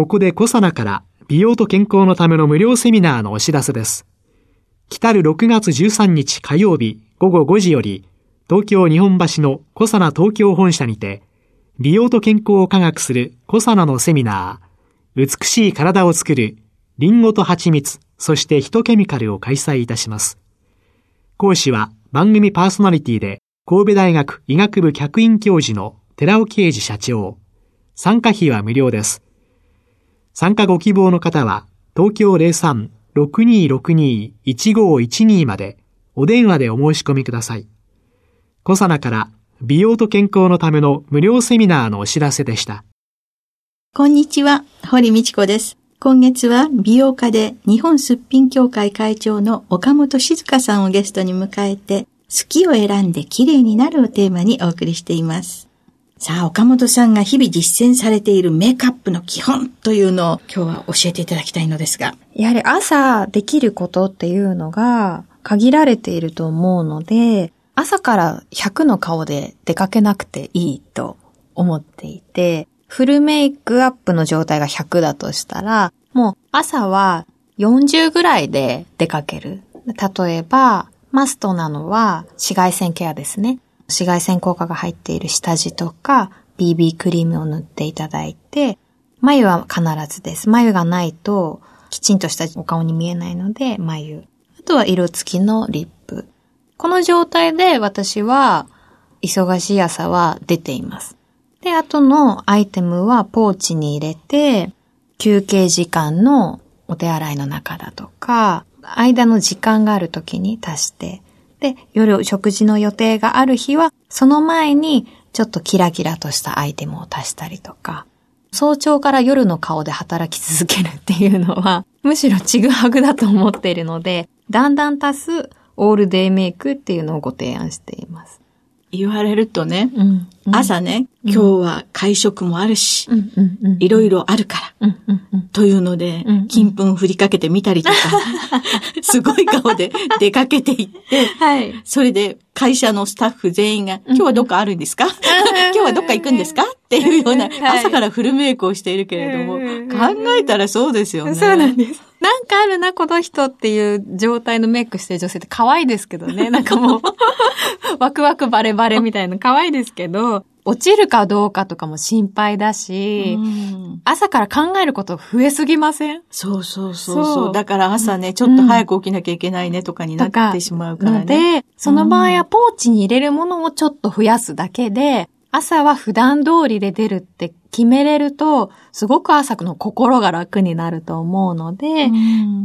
ここでコサナから美容と健康のための無料セミナーのお知らせです来る6月13日火曜日午後5時より東京日本橋のコサナ東京本社にて美容と健康を科学するコサナのセミナー美しい体を作るリンゴと蜂蜜そしてヒトケミカルを開催いたします講師は番組パーソナリティで神戸大学医学部客員教授の寺尾啓二社長。参加費は無料です。参加ご希望の方は、東京03-6262-1512までお電話でお申し込みください。小サナから美容と健康のための無料セミナーのお知らせでした。こんにちは、堀道子です。今月は美容家で日本すっぴん協会会長の岡本静香さんをゲストに迎えて、好きを選んで綺麗になるをテーマにお送りしています。さあ、岡本さんが日々実践されているメイクアップの基本というのを今日は教えていただきたいのですが。やはり朝できることっていうのが限られていると思うので、朝から100の顔で出かけなくていいと思っていて、フルメイクアップの状態が100だとしたら、もう朝は40ぐらいで出かける。例えば、マストなのは紫外線ケアですね。紫外線効果が入っている下地とか BB クリームを塗っていただいて、眉は必ずです。眉がないときちんとしたお顔に見えないので、眉。あとは色付きのリップ。この状態で私は忙しい朝は出ています。で、あとのアイテムはポーチに入れて、休憩時間のお手洗いの中だとか、間の時間がある時に足して、で、夜食事の予定がある日は、その前にちょっとキラキラとしたアイテムを足したりとか、早朝から夜の顔で働き続けるっていうのは、むしろちぐはぐだと思っているので、だんだん足すオールデイメイクっていうのをご提案しています。言われるとね、うんうん、朝ね、今日は会食もあるし、いろいろあるから、というので、金粉振りかけてみたりとか、すごい顔で出かけていって、はい、それで会社のスタッフ全員が、今日はどっかあるんですか？今日はどっか行くんですか？っていうような、朝からフルメイクをしているけれども、考えたらそうですよね。そうなんです。なんかあるな、この人っていう状態のメイクしてる女性って可愛いですけどね。なんかもうワクワクバレバレみたいな可愛いですけど、落ちるかどうかとかも心配だし、朝から考えること増えすぎません？そうそうそうそう。だから朝ね、ちょっと早く起きなきゃいけないねとかになってしまうからね。で、その場合はポーチに入れるものをちょっと増やすだけで、朝は普段通りで出るって決めれると、すごく朝の心が楽になると思うので、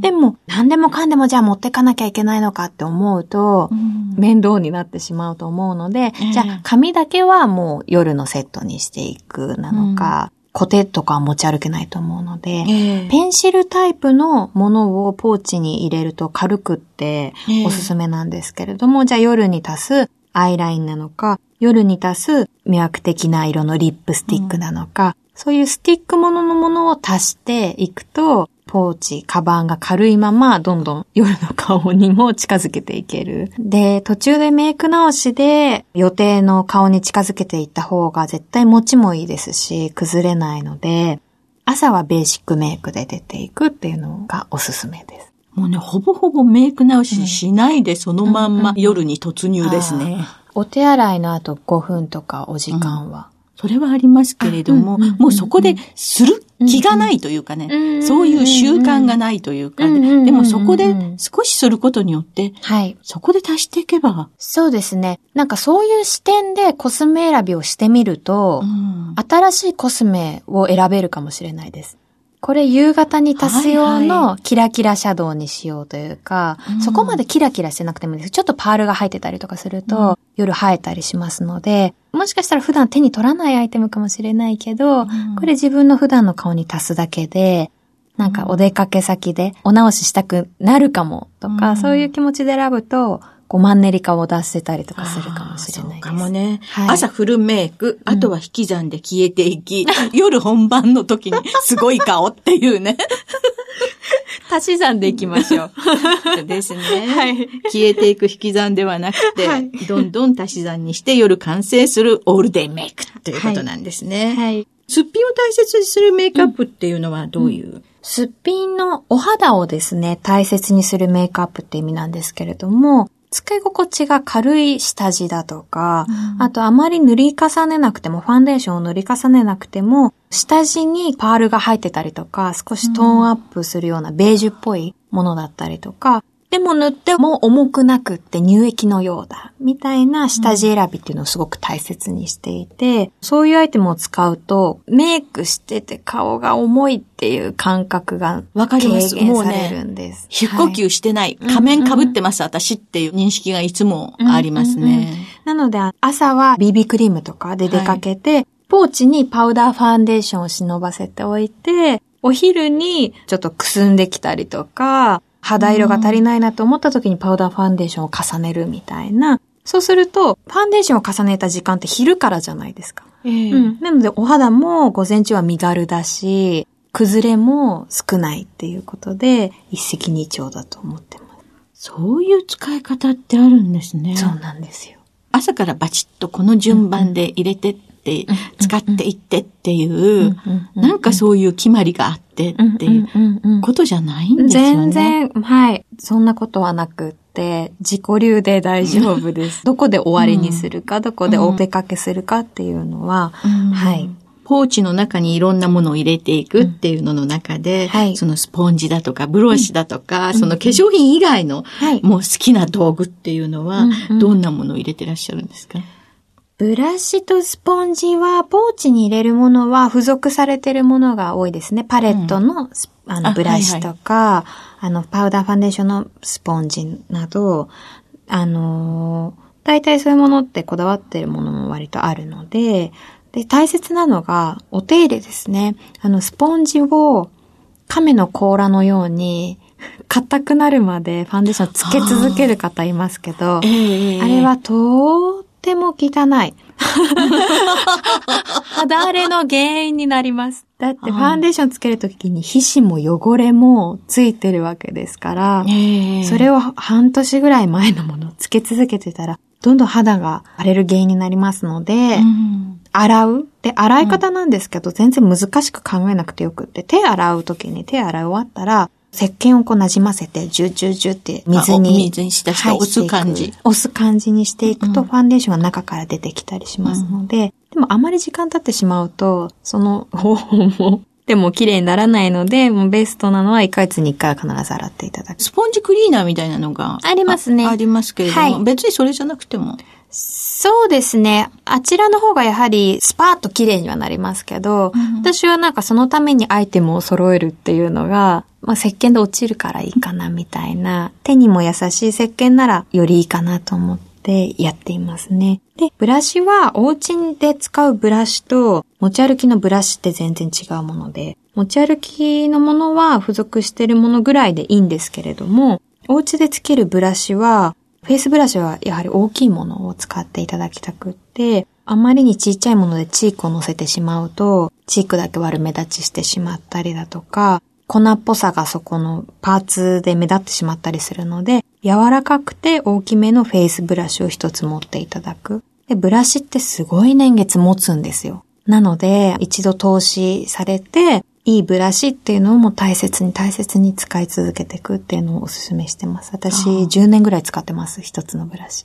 でも何でもかんでもじゃあ持ってかなきゃいけないのかって思うと、面倒になってしまうと思うので、じゃあ髪だけはもう夜のセットにしていくなのか、コテとかは持ち歩けないと思うので、ペンシルタイプのものをポーチに入れると軽くっておすすめなんですけれども、じゃあ夜に足すアイラインなのか、夜に足す魅惑的な色のリップスティックなのか、うん、そういうスティックもののものを足していくと、ポーチ、カバンが軽いまま、どんどん夜の顔にも近づけていける。で、途中でメイク直しで予定の顔に近づけていった方が絶対持ちもいいですし、崩れないので、朝はベーシックメイクで出ていくっていうのがおすすめです。もうね、ほぼほぼメイク直ししないで、そのまんま夜に突入ですね。お手洗いの後5分とかお時間は、それはありますけれども、もうそこでする気がないというかね、そういう習慣がないというか、ね、でもそこで少しすることによって、はい。そこで足していけば。そうですね。なんかそういう視点でコスメ選びをしてみると、うん、新しいコスメを選べるかもしれないです。これ夕方に足す用のキラキラシャドウにしようというか、はいはい、そこまでキラキラしてなくてもいいです。ちょっとパールが入ってたりとかすると、うん、夜生えたりしますので、もしかしたら普段手に取らないアイテムかもしれないけど、うん、これ自分の普段の顔に足すだけで、なんかお出かけ先でお直ししたくなるかもとか、うん、そういう気持ちで選ぶと、こうマンネリ化を出せたりとかするかもしれないです。そうかもね。はい、朝フルメイク、あとは引き算で消えていき、うん、夜本番の時にすごい顔っていうね。足し算でいきましょう。ですね。はい。消えていく引き算ではなくて、はい、どんどん足し算にして夜完成するオールデイメイクということなんですね。はい。すっぴんを大切にするメイクアップっていうのはどういう、うんうん、すっぴんのお肌をですね、大切にするメイクアップって意味なんですけれども、使い心地が軽い下地だとか、うん、あとあまり塗り重ねなくても、ファンデーションを塗り重ねなくても、下地にパールが入ってたりとか、少しトーンアップするようなベージュっぽいものだったりとか、でも塗っても重くなくって乳液のようだ、みたいな下地選びっていうのをすごく大切にしていて、そういうアイテムを使うと、メイクしてて顔が重いっていう感覚が軽減されるんです。ね、呼吸してない、仮面被ってます、私っていう認識がいつもありますね。なので、朝は BB クリームとかで出かけて、はい、ポーチにパウダーファンデーションを忍ばせておいて、お昼にちょっとくすんできたりとか、肌色が足りないなと思った時にパウダーファンデーションを重ねるみたいな。そうすると、ファンデーションを重ねた時間って昼からじゃないですか。えー、うん。なので、お肌も午前中は身軽だし、崩れも少ないっていうことで、一石二鳥だと思ってます。そういう使い方ってあるんですね。そうなんですよ。朝からバチッとこの順番で入れてって使っていってっていう、なんかそういう決まりがあってっていうことじゃないんですよね。全然、はい。そんなことはなくって、自己流で大丈夫です。どこで終わりにするか、どこでお出かけするかっていうのは、はい。ポーチの中にいろんなものを入れていくっていうのの中で、うん。はい、そのスポンジだとかブロシだとか、うん、その化粧品以外の、もう好きな道具っていうのは、どんなものを入れてらっしゃるんですか、ブラシとスポンジは、ポーチに入れるものは付属されてるものが多いですね。パレットの、うん、あのブラシとか、あはいはい、あの、パウダーファンデーションのスポンジなど、あのー、大体そういうものってこだわってるものも割とあるので、で、大切なのが、お手入れですね。あの、スポンジを亀の甲羅のように、硬くなるまでファンデーションつけ続ける方いますけど、あえー、あれはとても汚い。肌荒れの原因になります？だってファンデーションつけるときに皮脂も汚れもついてるわけですから、それを半年ぐらい前のものをつけ続けてたら、どんどん肌が荒れる原因になりますので、うん、洗う？で、洗い方なんですけど、全然難しく考えなくてよくって、手洗うときに手洗い終わったら、石鹸をこう馴染ませて、ジュジュジュって水に。水にしたして押す感じ。押す感じにしていくと、ファンデーションが中から出てきたりしますので、うん、でもあまり時間経ってしまうと、その方法も、でも綺麗にならないので、もうベストなのは1ヶ月に1回は必ず洗っていただく。スポンジクリーナーみたいなのがありますね。ありますけれども、はい、別にそれじゃなくても。そうですね。あちらの方がやはりスパーッと綺麗にはなりますけど、うん、私はなんかそのためにアイテムを揃えるっていうのが、まあ、石鹸で落ちるからいいかなみたいな、手にも優しい石鹸ならよりいいかなと思ってやっていますね。で、ブラシはお家で使うブラシと持ち歩きのブラシって全然違うもので、持ち歩きのものは付属してるものぐらいでいいんですけれども、お家でつけるブラシはフェイスブラシはやはり大きいものを使っていただきたくって、あまりにちっちゃいものでチークを乗せてしまうと、チークだけ悪目立ちしてしまったりだとか、粉っぽさがそこのパーツで目立ってしまったりするので、柔らかくて大きめのフェイスブラシを一つ持っていただく。で、ブラシってすごい年月持つんですよ。なので、一度投資されて、いいブラシっていうのをも大切に大切に使い続けていくっていうのをお勧めしてます。私、10年ぐらい使ってます、一つのブラシ。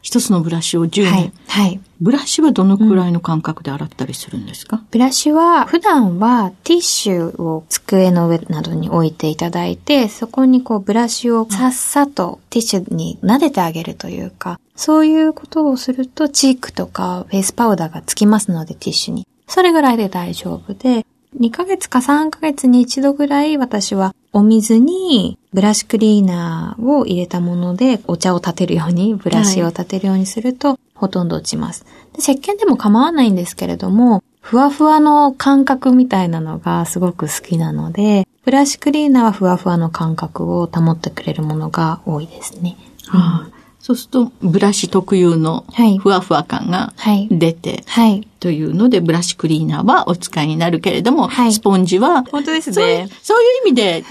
一つのブラシを10年。はい。はい。ブラシはどのくらいの感覚で洗ったりするんですか、うん、ブラシは、普段はティッシュを机の上などに置いていただいて、そこにこうブラシをさっさとティッシュに撫でてあげるというか、そういうことをするとチークとかフェイスパウダーがつきますのでティッシュに。それぐらいで大丈夫で、2ヶ月か3ヶ月に一度ぐらい私はお水にブラシクリーナーを入れたものでお茶を立てるように、ブラシを立てるようにすると、ほとんど落ちます。で石鹸でも構わないんですけれども、ふわふわの感覚みたいなのがすごく好きなので、ブラシクリーナーはふわふわの感覚を保ってくれるものが多いですね。はあ、そうすると、ブラシ特有のふわふわ感が出て、はい、というので、ブラシクリーナーはお使いになるけれども、はい、スポンジは、本当ですね。そういう。そういう意味で、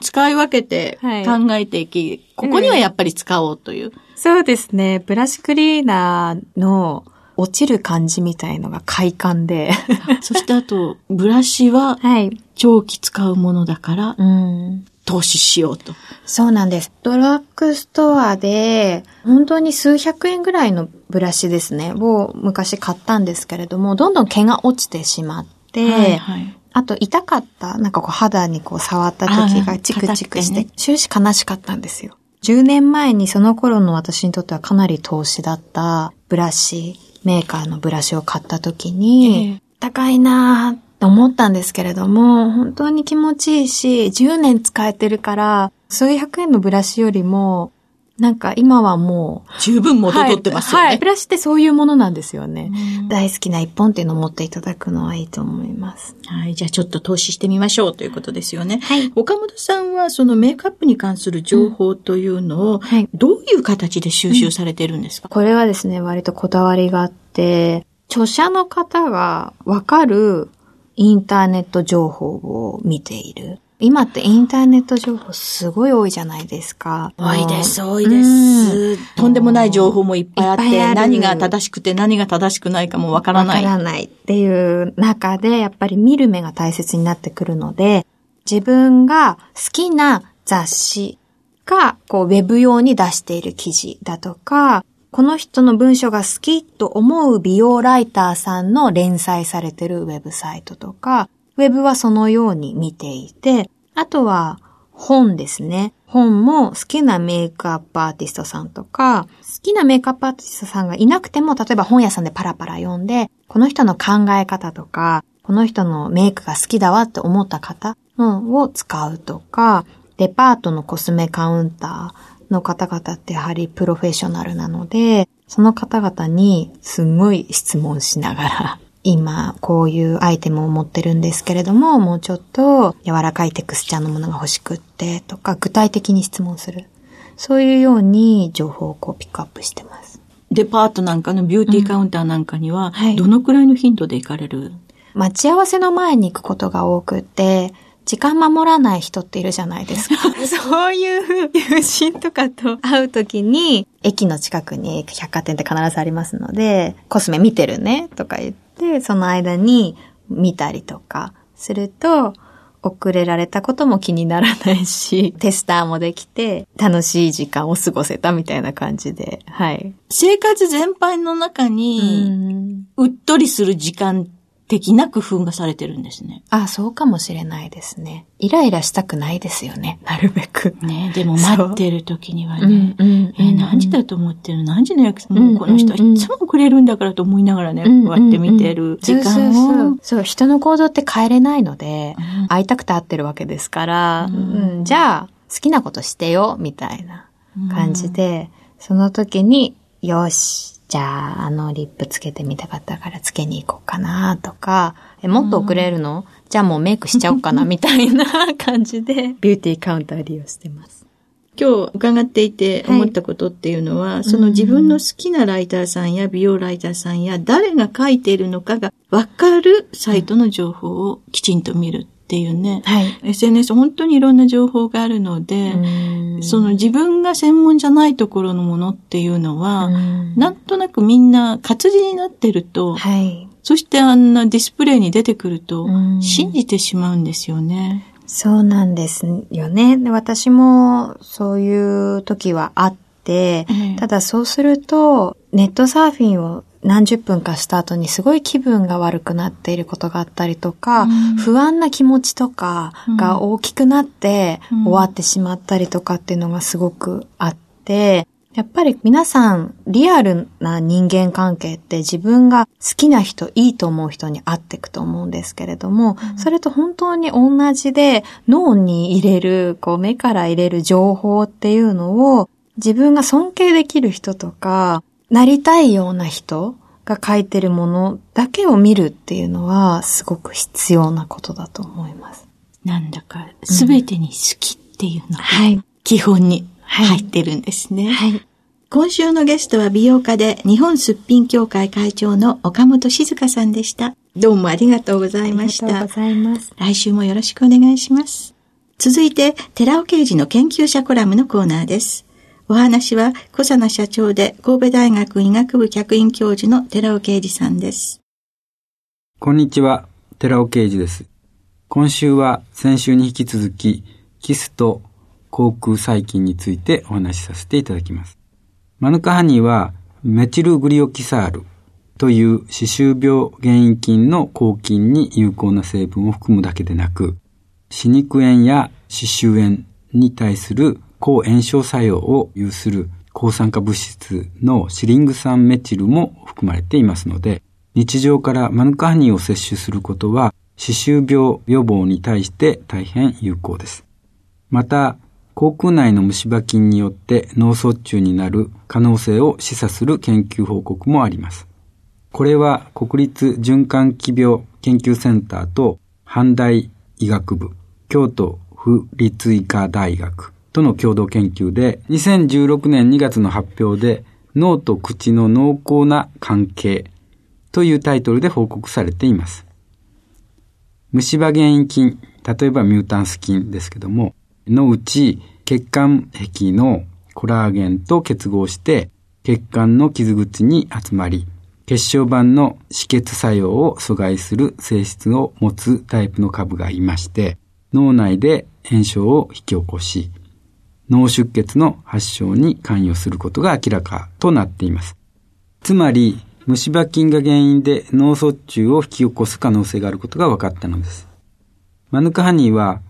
使い分けて考えていき、ここにはやっぱり使おうという。そうですね。ブラシクリーナーの落ちる感じみたいのが快感で。そしてあと、ブラシは、長期使うものだから、投資しようと。そうなんです。ドラッグストアで、本当に数百円ぐらいのブラシですね、を昔買ったんですけれども、どんどん毛が落ちてしまって、はいはい、あと痛かった、なんかこう肌にこう触った時がチクチクして、終始悲しかったんですよ。10年前にその頃の私にとってはかなり投資だったブラシメーカーのブラシを買った時に、高いなぁと思ったんですけれども、本当に気持ちいいし、10年使えてるから、数百円のブラシよりも、なんか今はもう。十分元取ってますよね、はい。はい。ブラシってそういうものなんですよね。大好きな一本っていうのを持っていただくのはいいと思います。はい。じゃあちょっと投資してみましょうということですよね。はい。岡本さんはそのメイクアップに関する情報というのを、はい、どういう形で収集されてるんですか、うん、これはですね、割とこだわりがあって、著者の方がわかるインターネット情報を見ている。今ってインターネット情報すごい多いじゃないですか。多いです、多いです。とんでもない情報もいっぱいあって、何が正しくて何が正しくないかもわからない。わからないっていう中で、やっぱり見る目が大切になってくるので、自分が好きな雑誌が、こう、ウェブ用に出している記事だとか、この人の文章が好きと思う美容ライターさんの連載されてるウェブサイトとか、ウェブはそのように見ていて、あとは本ですね。本も好きなメイクアップアーティストさんとか、好きなメイクアップアーティストさんがいなくても、例えば本屋さんでパラパラ読んで、この人の考え方とか、この人のメイクが好きだわって思った方を使うとか、デパートのコスメカウンターの方々ってやはりプロフェッショナルなので、その方々にすごい質問しながら 今こういうアイテムを持ってるんですけれども、もうちょっと柔らかいテクスチャーのものが欲しくってとか、具体的に質問する。そういうように情報をこうピックアップしてます。デパートなんかのビューティーカウンターなんかには、どのくらいの頻度で行かれる、はい、待ち合わせの前に行くことが多くて、時間守らない人っているじゃないですか。そういう友人とかと会うときに、駅の近くに百貨店って必ずありますので、コスメ見てるねとか言って、その間に見たりとかすると、遅れられたことも気にならないし、テスターもできて、楽しい時間を過ごせたみたいな感じで、はい。生活全般の中に、うっとりする時間的な工夫がされてるんですね。あ、そうかもしれないですね。イライラしたくないですよね、なるべく。ねでも待ってる時にはね、う。んうん、え何時だと思ってる何時の約束、もうこの人はいつもくれるんだからと思いながらね、こうやって見てる時間を。そうそう。そう人の行動って変えれないので、会いたくて会ってるわけですから、うん。じゃあ、好きなことしてよ、みたいな感じで、その時に、よし、じゃあ、あのリップつけてみたかったからつけに行こうかなとか、え、もっと遅れるの、うん、じゃあもうメイクしちゃおうかな みたいな感じで、ビューティーカウンター利用してます。今日伺っていて思ったことっていうのは、はい、その自分の好きなライターさんや美容ライターさんや誰が書いているのかがわかるサイトの情報をきちんと見るっていうね、はい、SNS 本当にいろんな情報があるので、その自分が専門じゃないところのものっていうのは、なんとなくみんな活字になってると、はい、そしてあんなディスプレイに出てくると、信じてしまうんですよね。そうなんですよね。で私もそういう時はあって、ただそうすると、ネットサーフィンを何十分かした後にすごい気分が悪くなっていることがあったりとか、うん、不安な気持ちとかが大きくなって終わってしまったりとかっていうのがすごくあって、やっぱり皆さんリアルな人間関係って自分が好きな人、いいと思う人に会っていくと思うんですけれども、うん、それと本当に同じで脳に入れる、こう目から入れる情報っていうのを自分が尊敬できる人とか、なりたいような人が書いてるものだけを見るっていうのはすごく必要なことだと思います。なんだか、すべてに好きっていうのが、はい、基本に入ってるんですね。はい。今週のゲストは美容家で日本すっぴん協会会長の岡本静香さんでした。どうもありがとうございました。ありがとうございます。来週もよろしくお願いします。続いて、寺尾刑事の研究者コラムのコーナーです。お話は、小佐奈社長で神戸大学医学部客員教授の寺尾啓二さんです。こんにちは、寺尾啓二です。今週は先週に引き続き、キスと口腔細菌についてお話しさせていただきます。マヌカハニーはメチルグリオキサールという歯周病原因菌の抗菌に有効な成分を含むだけでなく、歯肉炎や歯周炎に対する抗炎症作用を有する抗酸化物質のシリング酸メチルも含まれていますので、日常からマヌカハニーを摂取することは、歯周病予防に対して大変有効です。また、口腔内の虫歯菌によって脳卒中になる可能性を示唆する研究報告もあります。これは国立循環器病研究センターと阪大医学部、京都府立医科大学との共同研究で、2016年2月の発表で、脳と口の濃厚な関係というタイトルで報告されています。虫歯原因菌、例えばミュータンス菌ですけども、のうち血管壁のコラーゲンと結合して血管の傷口に集まり、血小板の止血作用を阻害する性質を持つタイプの株がいまして、脳内で炎症を引き起こし、脳出血の発症に関与することが明らかとなっています。つまり、虫歯菌が原因で脳卒中を引き起こす可能性があることが分かったのです。マヌカハニーは、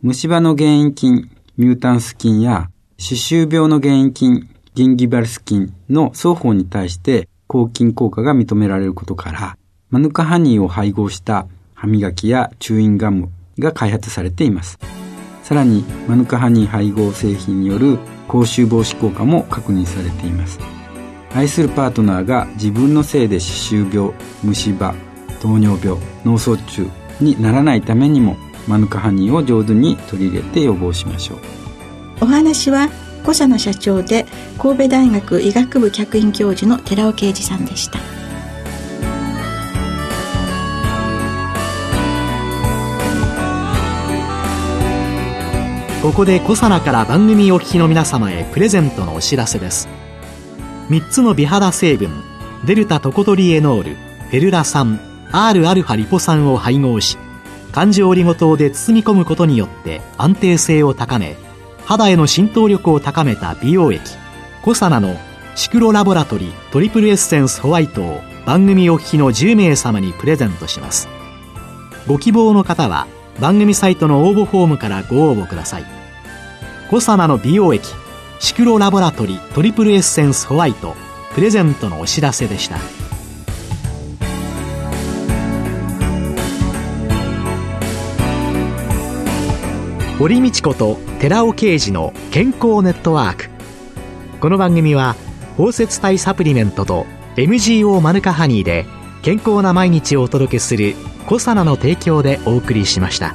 虫歯の原因菌、ミュータンス菌や、歯周病の原因菌、ギンギバルス菌の双方に対して抗菌効果が認められることから、マヌカハニーを配合した歯磨きやチューインガムが開発されています。さらにマヌカハニー配合製品による口臭防止効果も確認されています。愛するパートナーが自分のせいで歯周病虫歯糖尿病脳卒中にならないためにもマヌカハニーを上手に取り入れて予防しましょう。お話は小佐野社長で神戸大学医学部客員教授の寺尾啓二さんでした。ここでコサナから番組お聞きの皆様へプレゼントのお知らせです。3つの美肌成分デルタトコトリエノールフェルラ酸 Rα リポ酸を配合し環状オリゴ糖で包み込むことによって安定性を高め肌への浸透力を高めた美容液コサナのシクロラボラトリトリプルエッセンスホワイトを番組お聞きの10名様にプレゼントします。ご希望の方は番組サイトの応募フォームからご応募ください。コサナの美容液シクロラボラトリトリプルエッセンスホワイトプレゼントのお知らせでした。堀道子と寺尾啓二の健康ネットワーク。この番組は包摂体サプリメントと MGO マヌカハニーで健康な毎日をお届けするコサナの提供でお送りしました。